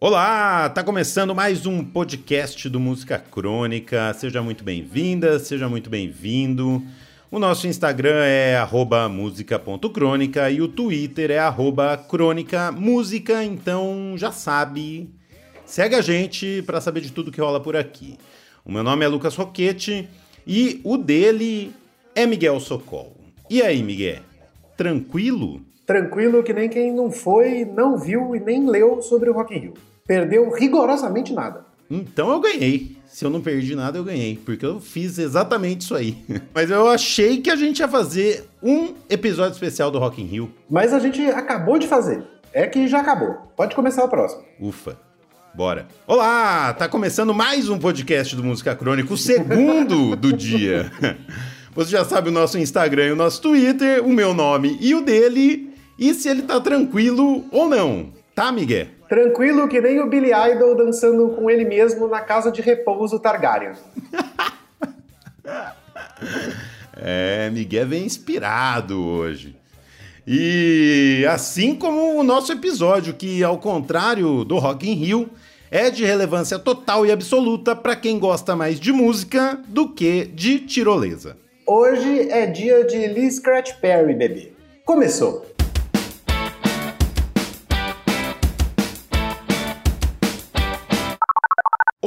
Olá, tá começando mais um podcast do Música Crônica. Seja muito bem-vinda, seja muito bem-vindo. O nosso Instagram é música.crônica e o Twitter é crônicamúsica, então já sabe. Segue a gente para saber de tudo que rola por aqui. O meu nome é Lucas Roquete e o dele é Miguel Socol. E aí, Miguel? Tranquilo? Tranquilo que nem quem não foi, não viu e nem leu sobre o Rock in Rio. Perdeu rigorosamente nada. Então eu ganhei. Se eu não perdi nada, eu ganhei, porque eu fiz exatamente isso aí. Mas eu achei que a gente ia fazer um episódio especial do Rock in Rio. Mas a gente acabou de fazer. É que já acabou. Pode começar o próximo. Ufa. Bora. Olá, tá começando mais um podcast do Música Crônica, o segundo do dia. Você já sabe o nosso Instagram e o nosso Twitter, o meu nome e o dele, e se ele tá tranquilo ou não. Tá, Miguel? Tranquilo que nem o Billy Idol dançando com ele mesmo na casa de repouso Targaryen. é, Miguel vem inspirado hoje. E assim como o nosso episódio, que ao contrário do Rock in Rio, é de relevância total e absoluta para quem gosta mais de música do que de tirolesa. Hoje é dia de Lee Scratch Perry, bebê. Começou!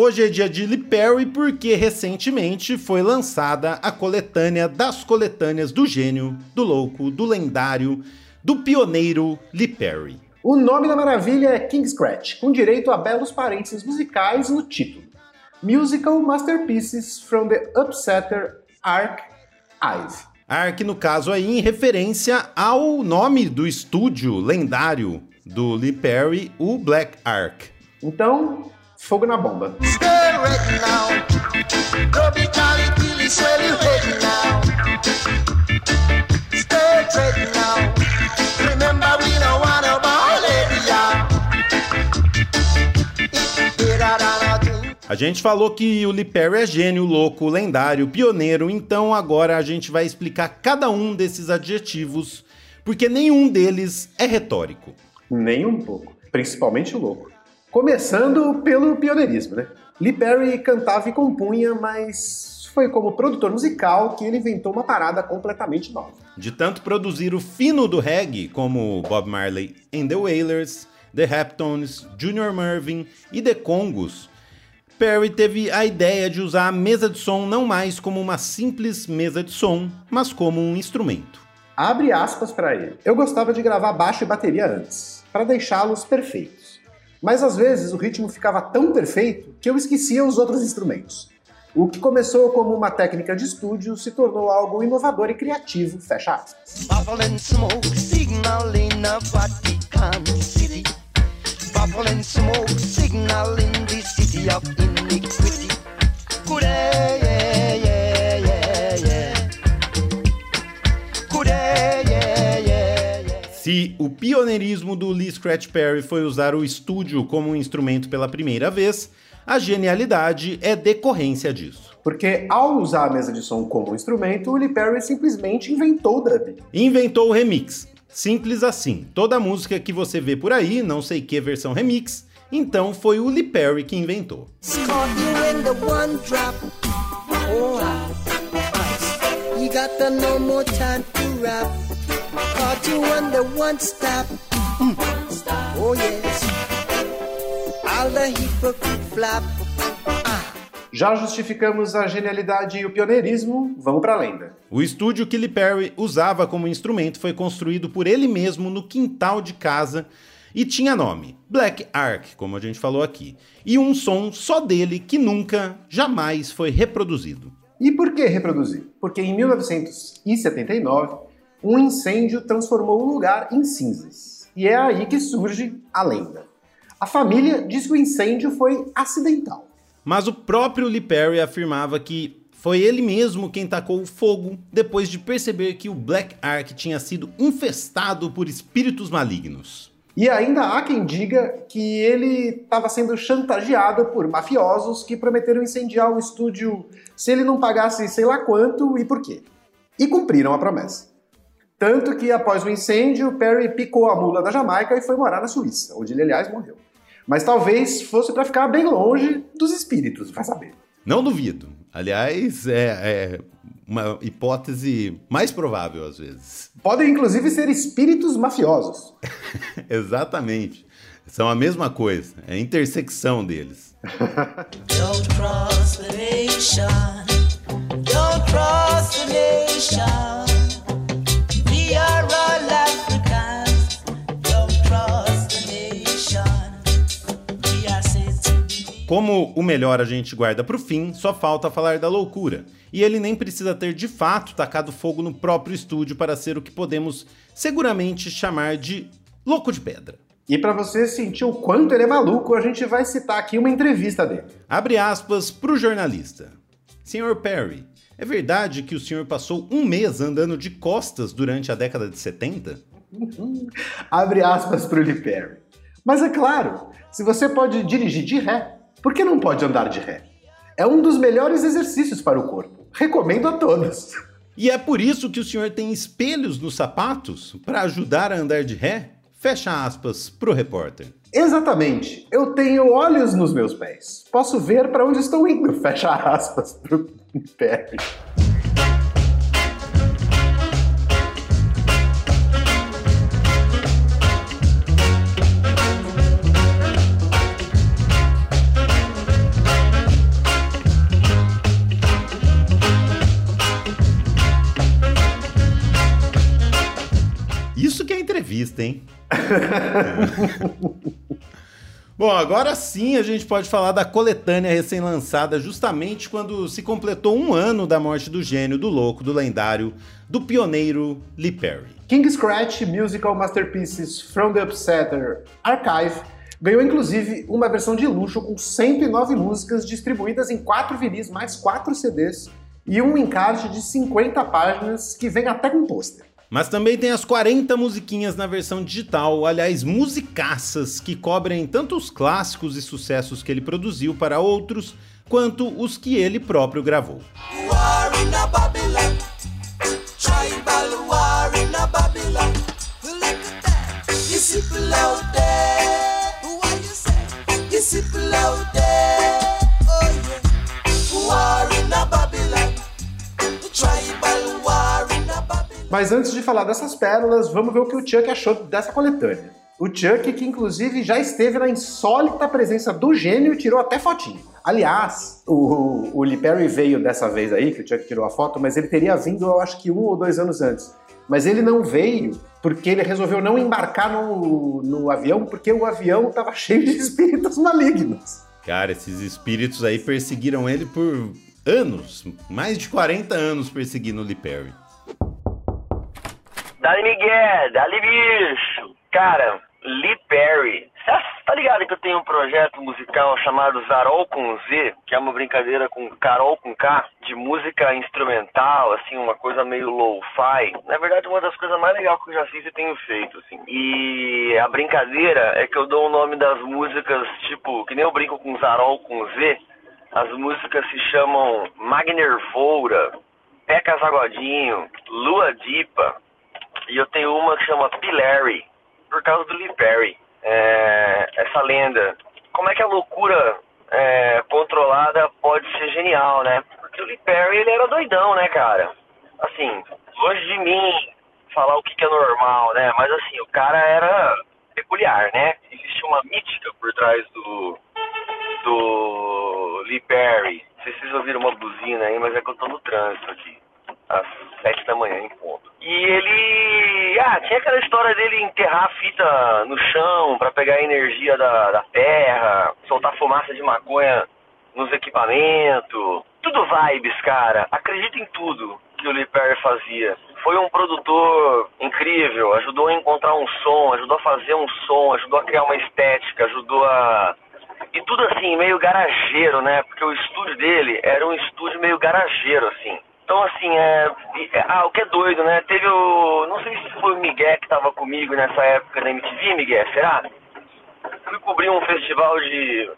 Hoje é dia de Lee Perry porque recentemente foi lançada a coletânea das coletâneas do gênio, do louco, do lendário, do pioneiro Lee Perry. O nome da maravilha é King Scratch, com direito a belos parênteses musicais no título. Musical Masterpieces from the Upsetter Arc Ive. Arc, no caso aí, em referência ao nome do estúdio lendário do Lee Perry, o Black Ark. Então, fogo na bomba. A gente falou que o Lee Perry é gênio, louco, lendário, pioneiro, então agora a gente vai explicar cada um desses adjetivos, porque nenhum deles é retórico. Nem um pouco, principalmente o louco. Começando pelo pioneirismo, né? Lee Perry cantava e compunha, mas foi como produtor musical que ele inventou uma parada completamente nova. De tanto produzir o fino do reggae, como Bob Marley and the Wailers, The Heptones, Junior Mervyn e The Congos, Perry teve a ideia de usar a mesa de som não mais como uma simples mesa de som, mas como um instrumento. Abre aspas para ele. Eu gostava de gravar baixo e bateria antes, para deixá-los perfeitos. Mas às vezes o ritmo ficava tão perfeito que eu esquecia os outros instrumentos. O que começou como uma técnica de estúdio se tornou algo inovador e criativo, fecha aspas. O pioneirismo do Lee Scratch Perry foi usar o estúdio como um instrumento pela primeira vez, a genialidade é decorrência disso. Porque ao usar a mesa de som como instrumento, o Lee Perry simplesmente inventou o dub. Inventou o remix, Simples assim. Toda música que você vê por aí, não sei que versão remix, então foi o Lee Perry que inventou. Oh yes, all the hypocrite flap já justificamos a genialidade e o pioneirismo, vamos para a lenda. O estúdio que Lee Perry usava como instrumento foi construído por ele mesmo no quintal de casa e tinha nome Black Ark, como a gente falou aqui, e um som só dele que nunca, jamais foi reproduzido. E por que reproduzir? Porque em 1979, um incêndio transformou o lugar em cinzas. E é aí que surge a lenda. A família diz que o incêndio foi acidental. Mas o próprio Lee Perry afirmava que foi ele mesmo quem tacou o fogo depois de perceber que o Black Ark tinha sido infestado por espíritos malignos. E ainda há quem diga que ele estava sendo chantageado por mafiosos que prometeram incendiar o estúdio se ele não pagasse sei lá quanto e por quê. E cumpriram a promessa. Tanto que após o incêndio, Perry picou a mula da Jamaica e foi morar na Suíça, onde ele, aliás, morreu. Mas talvez fosse para ficar bem longe dos espíritos, vai saber. Não duvido. Aliás, é, é uma hipótese mais provável às vezes. Podem inclusive ser espíritos mafiosos. Exatamente. São a mesma coisa, é a intersecção deles. Don't cross the nation. Don't cross the nation. Como o melhor a gente guarda para o fim, só falta falar da loucura. E ele nem precisa ter de fato tacado fogo no próprio estúdio para ser o que podemos seguramente chamar de louco de pedra. E para você sentir o quanto ele é maluco, a gente vai citar aqui uma entrevista dele. Abre aspas para o jornalista. Senhor Perry, é verdade que o senhor passou um mês andando de costas durante a década de 70? Abre aspas para o Lee Perry. Mas é claro, se você pode dirigir de ré, por que não pode andar de ré? É um dos melhores exercícios para o corpo. Recomendo a todos. E é por isso que o senhor tem espelhos nos sapatos para ajudar a andar de ré? Fecha aspas pro repórter. Exatamente. Eu tenho olhos nos meus pés. Posso ver para onde estou indo. Fecha aspas pro pé. Hein? Bom, agora sim a gente pode falar da coletânea recém-lançada justamente quando se completou um ano da morte do gênio, do louco, do lendário, do pioneiro Lee Perry. King Scratch Musical Masterpieces from the Upsetter Archive ganhou inclusive uma versão de luxo com 109 músicas distribuídas em 4 vinis mais 4 CDs e um encarte de 50 páginas que vem até com pôster. Mas também tem as 40 musiquinhas na versão digital, aliás, musicaças que cobrem tanto os clássicos e sucessos que ele produziu para outros, quanto os que ele próprio gravou. Mas antes de falar dessas pérolas, vamos ver o que o Chuck achou dessa coletânea. O Chuck, que inclusive já esteve na insólita presença do gênio tirou até fotinho. Aliás, o, o Lee Perry veio dessa vez aí, que o Chuck tirou a foto, mas ele teria vindo, eu acho que um ou dois anos antes. Mas ele não veio porque ele resolveu não embarcar no, no avião, porque o avião estava cheio de espíritos malignos. Cara, esses espíritos aí perseguiram ele por anos, mais de 40 anos perseguindo o Lee Perry. Dali Miguel, dali bicho. Cara, Lee Perry. Tá ligado que eu tenho um projeto musical chamado Zarol com Z, que é uma brincadeira com Carol com K, de música instrumental, assim, uma coisa meio low-fi. Na verdade, uma das coisas mais legais que eu já fiz e tenho feito, assim. E a brincadeira é que eu dou o nome das músicas, tipo, que nem eu brinco com Zarol com Z, as músicas se chamam Magnervoura, Peca Zagodinho, Lua Dipa, e eu tenho uma que chama Pilary, por causa do Lee Perry. É, essa lenda. Como é que a loucura é, controlada pode ser genial, né? Porque o Lee Perry, ele era doidão, né, cara? Assim, longe de mim falar o que, que é normal, né? Mas assim, o cara era peculiar, né? Existe uma mítica por trás do, do Lee Perry. Não sei se vocês ouviram uma buzina aí, mas é que eu tô no trânsito aqui às sete da manhã em ponto. E ele. Ah, tinha aquela história dele enterrar a fita no chão para pegar a energia da, da terra, soltar fumaça de maconha nos equipamentos. Tudo vibes, cara. Acredita em tudo que o Lee Perry fazia. Foi um produtor incrível, ajudou a encontrar um som, ajudou a fazer um som, ajudou a criar uma estética, ajudou a. E tudo assim, meio garageiro, né? Porque o estúdio dele era um estúdio meio garageiro, assim. Então, assim, é, é, ah, o que é doido, né? Teve o. Não sei se foi o Miguel que tava comigo nessa época da MTV, Miguel, será? Fui cobrir um festival de.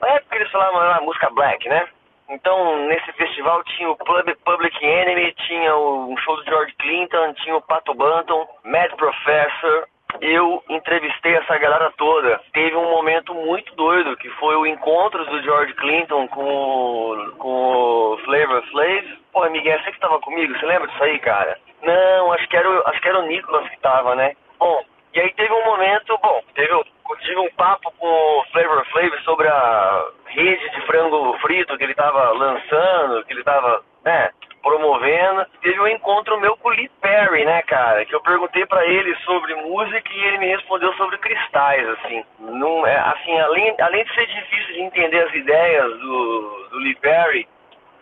Na época eles falavam música black, né? Então, nesse festival tinha o Public Enemy, tinha um show do George Clinton, tinha o Pato Banton, Mad Professor, eu entrevistei essa galera toda. Teve um momento muito doido, que foi o encontro do George Clinton com, o, com o Flavor Flav. Pô, Miguel, você que tava comigo, você lembra disso aí, cara? Não, acho que era, o- acho que era o Nicolas que tava, né? Bom, e aí teve um momento, bom, teve, tive um papo com o Flavor Flav sobre a rede de frango frito que ele tava lançando, que ele tava, né, promovendo. Teve um encontro meu com o Lee Perry, né, cara? Que eu perguntei pra ele sobre música e ele me respondeu sobre cristais, assim. Não, é, assim, além, além de ser difícil de entender as ideias do, do Lee Perry,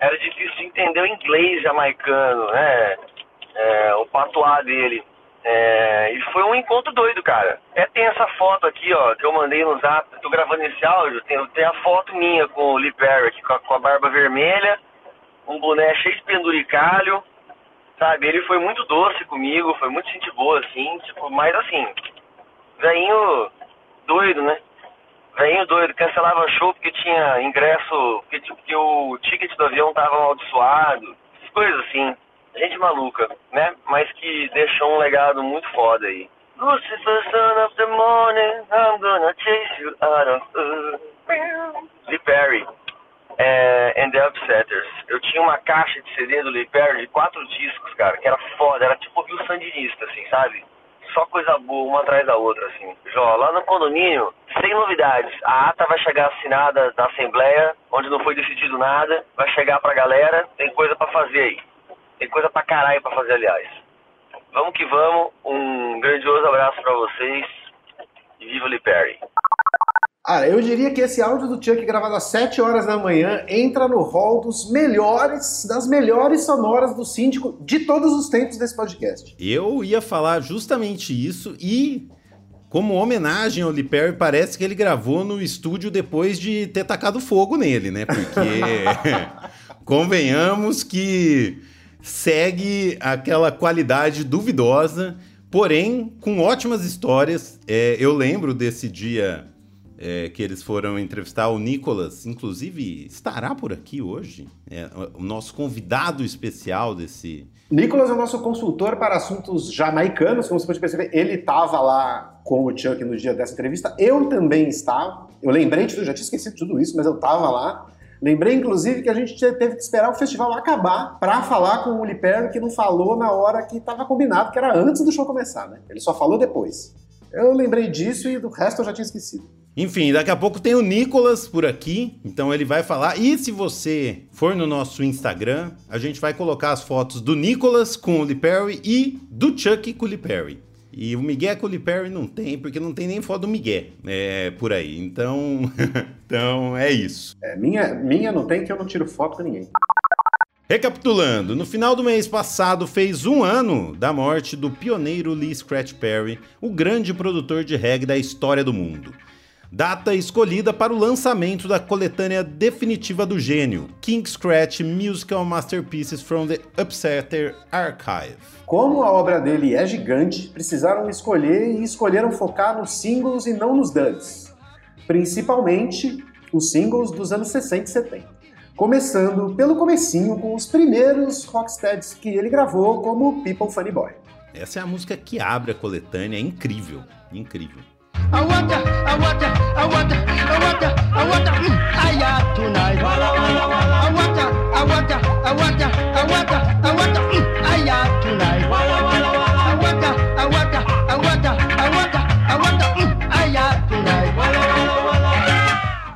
era difícil de entender o inglês jamaicano, né? É, o patuá dele. É, e foi um encontro doido, cara. Até tem essa foto aqui, ó, que eu mandei no zap, tô gravando esse áudio, tem, tem a foto minha com o Lee Perry com a, com a barba vermelha, um boné cheio de penduricalho, sabe? Ele foi muito doce comigo, foi muito gente boa, assim, tipo, mas assim, veinho doido, né? Veinho doido, cancelava show porque tinha ingresso, porque, tipo, que o ticket do avião tava amaldiçoado, coisas assim. Gente maluca, né? Mas que deixou um legado muito foda aí. Lucifer, son of the morning, I'm gonna chase you out of earth. Lee Perry é, and the Upsetters. Eu tinha uma caixa de CD do Lee Perry de quatro discos, cara, que era foda, era tipo Rio Sandinista, assim, sabe? Só coisa boa, uma atrás da outra, assim. Jó, lá no condomínio, sem novidades. A ata vai chegar assinada da Assembleia, onde não foi decidido nada, vai chegar pra galera, tem coisa pra fazer aí. Tem coisa pra caralho pra fazer, aliás. Vamos que vamos, um grandioso abraço pra vocês e viva Lee Perry. Ah, eu diria que esse áudio do Chuck gravado às 7 horas da manhã entra no hall dos melhores, das melhores sonoras do síndico de todos os tempos desse podcast. Eu ia falar justamente isso e, como homenagem ao Lee Perry, parece que ele gravou no estúdio depois de ter tacado fogo nele, né? Porque convenhamos que segue aquela qualidade duvidosa, porém com ótimas histórias. É, eu lembro desse dia é, que eles foram entrevistar o Nicolas, inclusive estará por aqui hoje, é, o nosso convidado especial desse. Nicolas é o nosso consultor para assuntos jamaicanos, como você pode perceber, ele estava lá com o Chuck no dia dessa entrevista, eu também estava, eu lembrei de tudo, já tinha esquecido tudo isso, mas eu estava lá. Lembrei, inclusive, que a gente teve que esperar o festival acabar para falar com o Lee Perry, que não falou na hora que estava combinado, que era antes do show começar, né? Ele só falou depois. Eu lembrei disso e do resto eu já tinha esquecido. Enfim, daqui a pouco tem o Nicolas por aqui, então ele vai falar. E se você for no nosso Instagram, a gente vai colocar as fotos do Nicolas com o Lee Perry e do Chuck com o Lee Perry. E o Miguel com o Lee Perry não tem, porque não tem nem foto do Miguel é, por aí. Então, então é isso. É, minha, minha não tem que eu não tiro foto com ninguém. Recapitulando, no final do mês passado fez um ano da morte do pioneiro Lee Scratch Perry, o grande produtor de reggae da história do mundo. Data escolhida para o lançamento da coletânea definitiva do gênio, King Scratch Musical Masterpieces from the Upsetter Archive. Como a obra dele é gigante, precisaram escolher e escolheram focar nos singles e não nos duds. Principalmente os singles dos anos 60 e 70. Começando pelo comecinho com os primeiros rocksteads que ele gravou como People Funny Boy. Essa é a música que abre a coletânea, é incrível, incrível. I wonder,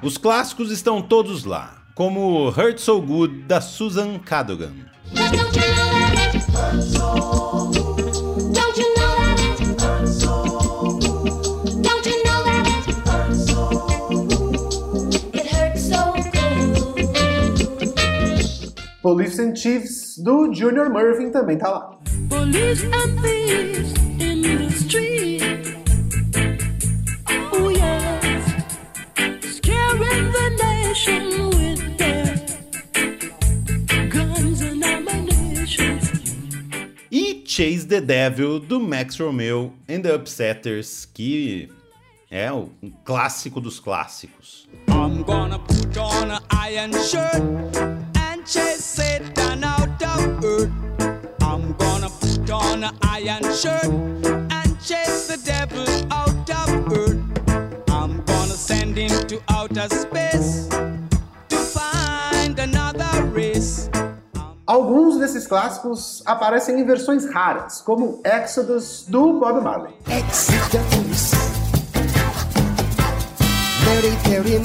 Os clássicos estão todos lá, como Hurt So Good da Susan Cadogan. Police and Thieves do Junior Murphy também tá lá. Police and thieves in the street. Oh yes, scaring the nation with their guns and ammunition. E Chase the Devil do Max Romeo and the Upsetters, que é um clássico dos clássicos. I'm gonna put on an iron shirt and chase Satan out of earth. I'm gonna put on an iron shirt and chase the devil out of earth. I'm gonna send him to outer space to find another race. Alguns desses clássicos aparecem em versões raras, como Exodus do Bob Marley. Exodus. Mary, Mary.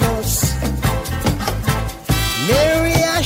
Mary A.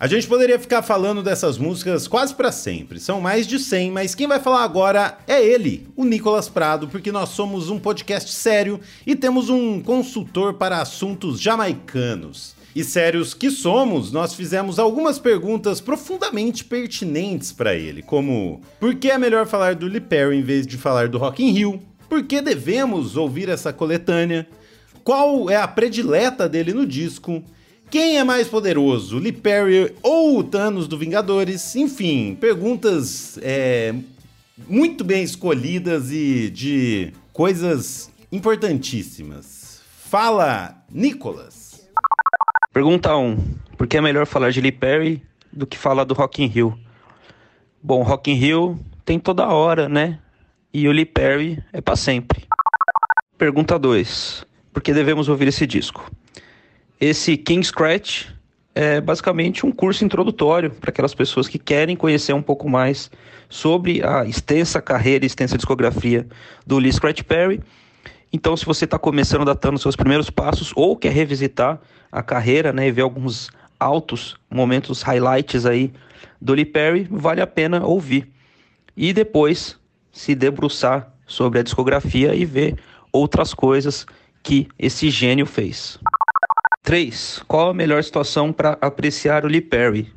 A gente poderia ficar falando dessas músicas quase pra sempre. São mais de 100, mas quem vai falar agora é ele, o Nicolas Prado, porque nós somos um podcast sério e temos um consultor para assuntos jamaicanos. E sérios que somos, nós fizemos algumas perguntas profundamente pertinentes para ele, como: por que é melhor falar do Lee Perry em vez de falar do Rock in Rio? Por que devemos ouvir essa coletânea? Qual é a predileta dele no disco? Quem é mais poderoso, Lee Perry ou o Thanos do Vingadores? Enfim, perguntas é, muito bem escolhidas e de coisas importantíssimas. Fala, Nicolas. Pergunta 1. Por que é melhor falar de Lee Perry do que falar do Rock in Rio? Bom, Rock in Rio tem toda hora, né? E o Lee Perry é pra sempre. Pergunta 2. Por que devemos ouvir esse disco? Esse King Scratch é basicamente um curso introdutório para aquelas pessoas que querem conhecer um pouco mais sobre a extensa carreira extensa discografia do Lee Scratch Perry. Então, se você está começando datando seus primeiros passos ou quer revisitar a carreira né, e ver alguns altos momentos, highlights aí do Lee Perry, vale a pena ouvir. E depois se debruçar sobre a discografia e ver outras coisas que esse gênio fez. 3. Qual a melhor situação para apreciar o Lee Perry?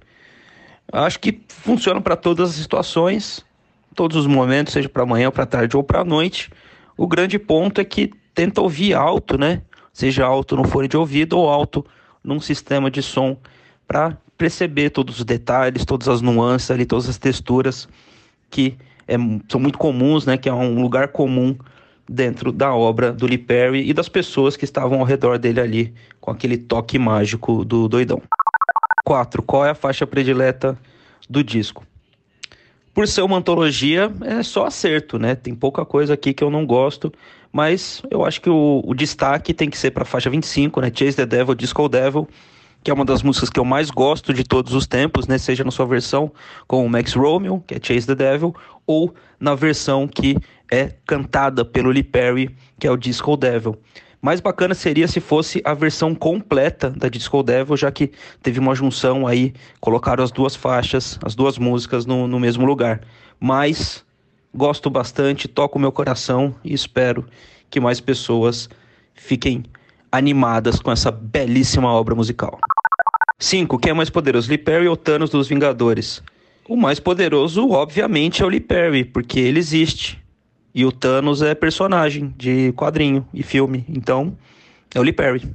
Acho que funciona para todas as situações, todos os momentos, seja para amanhã, para tarde ou para noite. O grande ponto é que tenta ouvir alto, né? Seja alto no fone de ouvido ou alto num sistema de som para perceber todos os detalhes, todas as nuances ali, todas as texturas que é- são muito comuns, né? Que é um lugar comum dentro da obra do Lee Perry e das pessoas que estavam ao redor dele ali com aquele toque mágico do doidão. 4. Qual é a faixa predileta do disco? Por ser uma antologia, é só acerto, né? Tem pouca coisa aqui que eu não gosto, mas eu acho que o, o destaque tem que ser para a faixa 25, né? Chase the Devil, Disco Devil, que é uma das músicas que eu mais gosto de todos os tempos, né? Seja na sua versão com o Max Romeo, que é Chase the Devil, ou na versão que é cantada pelo Lee Perry, que é o Disco Devil. Mais bacana seria se fosse a versão completa da Disco Devil, já que teve uma junção aí, colocaram as duas faixas, as duas músicas no, no mesmo lugar. Mas gosto bastante, toco meu coração e espero que mais pessoas fiquem animadas com essa belíssima obra musical. 5. Quem é mais poderoso, Lee Perry ou Thanos dos Vingadores? O mais poderoso, obviamente, é o Lee Perry, porque ele existe. E o Thanos é personagem de quadrinho e filme. Então, é o Lee Perry.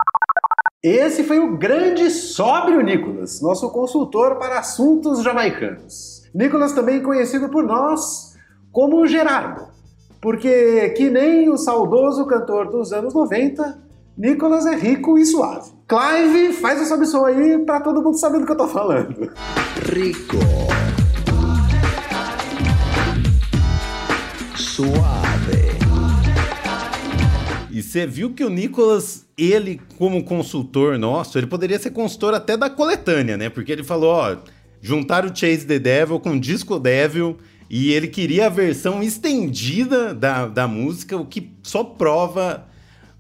Esse foi o grande sóbrio Nicolas, nosso consultor para assuntos jamaicanos. Nicolas também conhecido por nós como Gerardo, porque que nem o saudoso cantor dos anos 90, Nicolas é rico e suave. Clive, faz o sobe som aí para todo mundo saber do que eu tô falando. Rico. Suave. E você viu que o Nicolas, ele como consultor nosso, ele poderia ser consultor até da coletânea, né? Porque ele falou, ó, juntaram o Chase the Devil com Disco Devil e ele queria a versão estendida da, da música, o que só prova...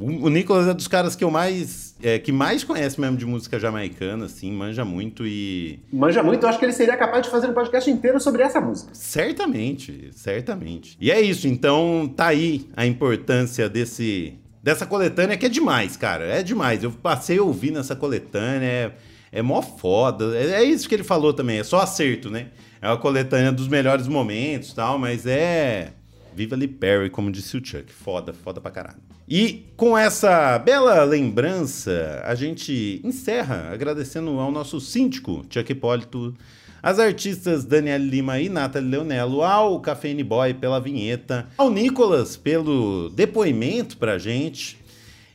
O, o Nicolas é dos caras que eu mais... é, que mais conhece mesmo de música jamaicana, assim, manja muito e... Manja muito, eu acho que ele seria capaz de fazer um podcast inteiro sobre essa música. Certamente, certamente. E é isso, então tá aí a importância desse dessa coletânea que é demais, cara. É demais. Eu passei a ouvir nessa coletânea, é, é mó foda. É, é isso que ele falou também, é só acerto, né? É uma coletânea dos melhores momentos e tal, mas é. Viva Lee Perry, como disse o Chuck. Foda, foda pra caralho. E com essa bela lembrança, a gente encerra agradecendo ao nosso síndico, Chuck Hipólito, as artistas Daniela Lima e Nathalie Leonello, ao Cafeine Boy pela vinheta, ao Nicolas pelo depoimento pra gente.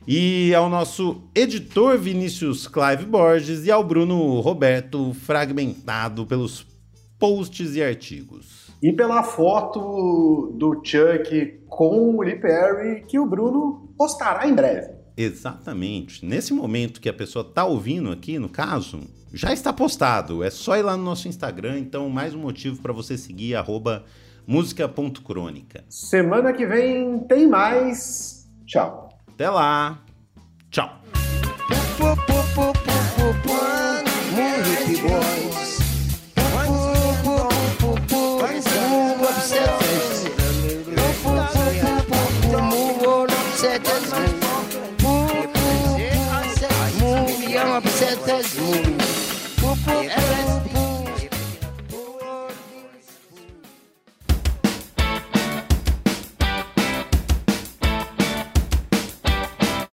E ao nosso editor Vinícius Clive Borges e ao Bruno Roberto, fragmentado pelos posts e artigos. E pela foto do Chuck com o Lee Perry, que o Bruno postará em breve. Exatamente. Nesse momento que a pessoa tá ouvindo aqui, no caso, já está postado. É só ir lá no nosso Instagram, então mais um motivo para você seguir arroba música.crônica. Semana que vem tem mais. Tchau. Até lá. Tchau. Cosmo. Popo,